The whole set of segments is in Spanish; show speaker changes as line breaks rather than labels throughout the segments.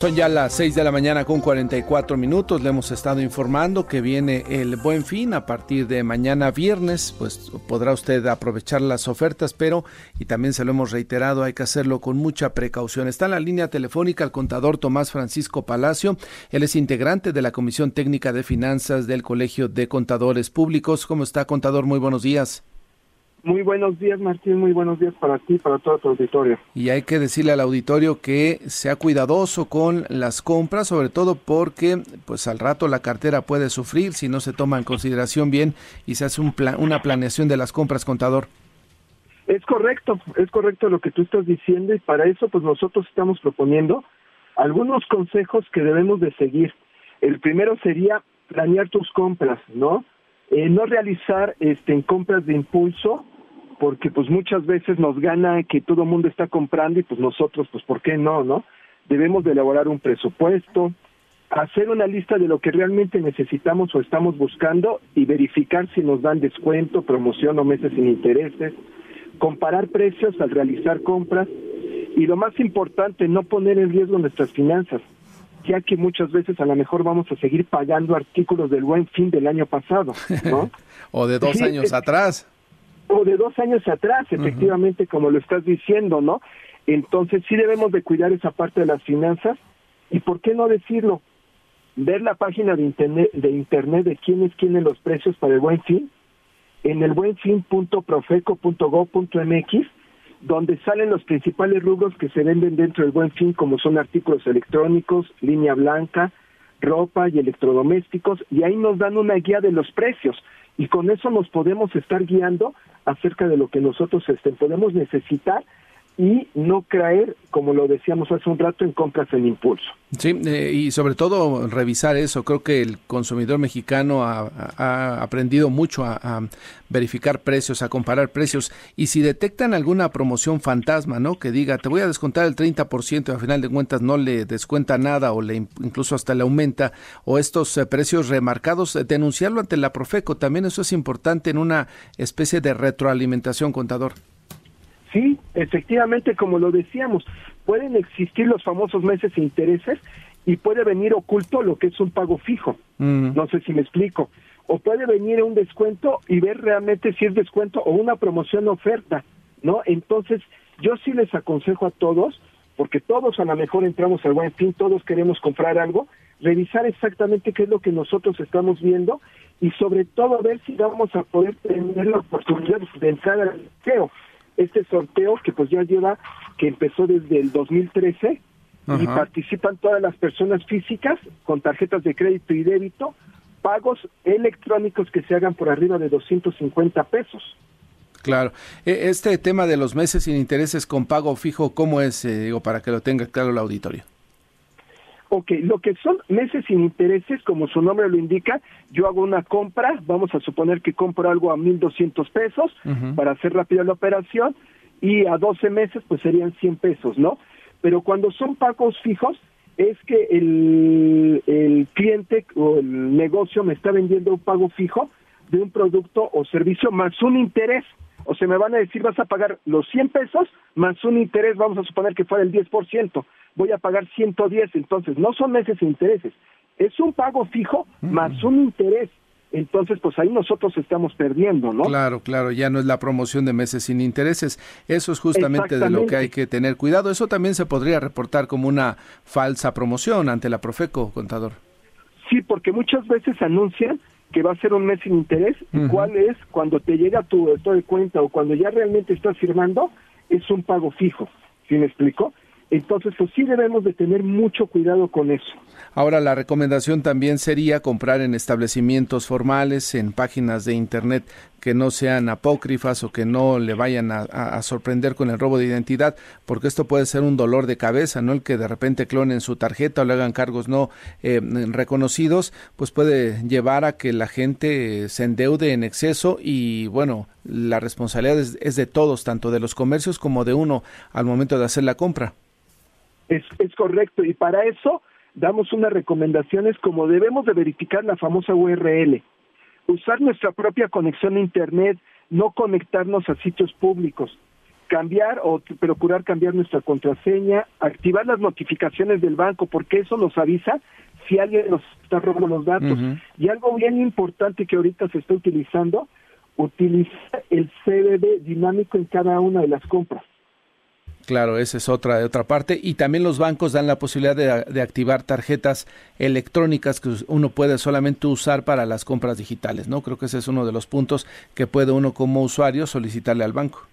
Son ya las 6 de la mañana con 44 minutos. Le hemos estado informando que viene el buen fin a partir de mañana viernes. Pues podrá usted aprovechar las ofertas, pero, y también se lo hemos reiterado, hay que hacerlo con mucha precaución. Está en la línea telefónica el contador Tomás Francisco Palacio. Él es integrante de la Comisión Técnica de Finanzas del Colegio de Contadores Públicos. ¿Cómo está, contador? Muy buenos días.
Muy buenos días, Martín. Muy buenos días para ti y para todo tu auditorio.
Y hay que decirle al auditorio que sea cuidadoso con las compras, sobre todo porque pues al rato la cartera puede sufrir si no se toma en consideración bien y se hace un una planeación de las compras, contador.
Es correcto, es correcto lo que tú estás diciendo y para eso pues nosotros estamos proponiendo algunos consejos que debemos de seguir. El primero sería planear tus compras, ¿no? Eh, no realizar este, compras de impulso, porque pues muchas veces nos gana que todo el mundo está comprando y pues nosotros, pues ¿por qué no, no? Debemos de elaborar un presupuesto, hacer una lista de lo que realmente necesitamos o estamos buscando y verificar si nos dan descuento, promoción o meses sin intereses, comparar precios al realizar compras y lo más importante, no poner en riesgo nuestras finanzas ya que muchas veces a lo mejor vamos a seguir pagando artículos del buen fin del año pasado, ¿no?
o de dos años atrás.
O de dos años atrás, efectivamente, como lo estás diciendo, ¿no? Entonces sí debemos de cuidar esa parte de las finanzas y por qué no decirlo, ver la página de internet de internet de quiénes tienen los precios para el buen fin en el buenfin.profeco.gov.mx donde salen los principales rubros que se venden dentro del buen fin, como son artículos electrónicos, línea blanca, ropa y electrodomésticos, y ahí nos dan una guía de los precios, y con eso nos podemos estar guiando acerca de lo que nosotros este, podemos necesitar y no caer, como lo decíamos hace un rato, en compras en impulso.
Sí, eh, y sobre todo revisar eso. Creo que el consumidor mexicano ha, aprendido mucho a, verificar precios, a comparar precios. Y si detectan alguna promoción fantasma, ¿no? Que diga, te voy a descontar el 30% y al final de cuentas no le descuenta nada o le incluso hasta le aumenta, o estos eh, precios remarcados, eh, denunciarlo ante la Profeco. También eso es importante en una especie de retroalimentación, contador.
Sí, efectivamente, como lo decíamos, pueden existir los famosos meses e intereses y puede venir oculto lo que es un pago fijo. Mm. No sé si me explico. O puede venir un descuento y ver realmente si es descuento o una promoción oferta, ¿no? Entonces, yo sí les aconsejo a todos, porque todos a lo mejor entramos al buen fin, todos queremos comprar algo, revisar exactamente qué es lo que nosotros estamos viendo y sobre todo ver si vamos a poder tener la oportunidad de entrar al sorteo este sorteo que pues ya lleva, que empezó desde el 2013 y participan todas las personas físicas con tarjetas de crédito y débito, pagos electrónicos que se hagan por arriba de 250 pesos.
Claro. E, este tema de los meses sin intereses con pago fijo, ¿cómo es, eh, digo, para que lo tenga claro el auditorio?
Ok, lo que son meses sin intereses, como su nombre lo indica, yo hago una compra, vamos a suponer que compro algo a 1.200 pesos para hacer rápida la operación y a 12 meses pues serían 100 pesos, ¿no? Pero cuando son pagos fijos es que el, el cliente o el negocio me está vendiendo un pago fijo de un producto o servicio más un interés. O se me van a decir, vas a pagar los 100 pesos más un interés, vamos a suponer que fuera el 10% voy a pagar 110, entonces no son meses e intereses, es un pago fijo más un interés. Entonces, pues ahí nosotros estamos perdiendo, ¿no?
Claro, claro, ya no es la promoción de meses sin intereses. Eso es justamente de lo que hay que tener cuidado. Eso también se podría reportar como una falsa promoción ante la Profeco, contador.
Sí, porque muchas veces anuncian que va a ser un mes sin interés, y cuál es cuando te llega tu estado de cuenta o cuando ya realmente estás firmando, es un pago fijo. ¿Sí me explico? Entonces, pues sí debemos de tener mucho cuidado con eso.
Ahora, la recomendación también sería comprar en establecimientos formales, en páginas de Internet que no sean apócrifas o que no le vayan a, sorprender con el robo de identidad, porque esto puede ser un dolor de cabeza, ¿no? El que de repente clonen su tarjeta o le hagan cargos no eh, reconocidos, pues puede llevar a que la gente se endeude en exceso y, bueno, la responsabilidad es de todos, tanto de los comercios como de uno al momento de hacer la compra.
Es, es correcto, y para eso damos unas recomendaciones como debemos de verificar la famosa URL, usar nuestra propia conexión a Internet, no conectarnos a sitios públicos, cambiar o procurar cambiar nuestra contraseña, activar las notificaciones del banco, porque eso nos avisa si alguien nos está robando los datos. Y algo bien importante que ahorita se está utilizando, utiliza el CBD dinámico en cada una de las compras.
Claro, esa es otra de otra parte. Y también los bancos dan la posibilidad de, de, activar tarjetas electrónicas que uno puede solamente usar para las compras digitales, ¿no? Creo que ese es uno de los puntos que puede uno como usuario solicitarle al banco.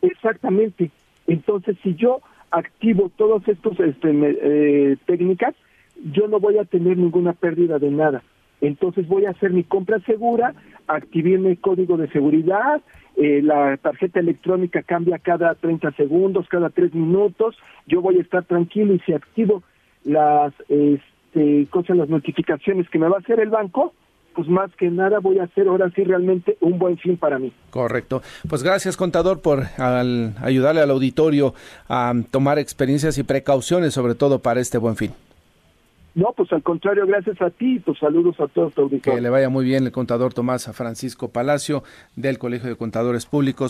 Exactamente. Entonces, si yo activo todas estas este, eh, técnicas, yo no voy a tener ninguna pérdida de nada. Entonces voy a hacer mi compra segura, activar mi código de seguridad, eh, la tarjeta electrónica cambia cada 30 segundos, cada 3 minutos, yo voy a estar tranquilo y si activo las, este, cosas, las notificaciones que me va a hacer el banco, pues más que nada voy a hacer ahora sí realmente un buen fin para mí.
Correcto. Pues gracias, contador, por ayudarle al auditorio a tomar experiencias y precauciones, sobre todo para este buen fin.
No, pues al contrario, gracias a ti, pues saludos a todos
Que le vaya muy bien el contador Tomás Francisco Palacio del Colegio de Contadores Públicos.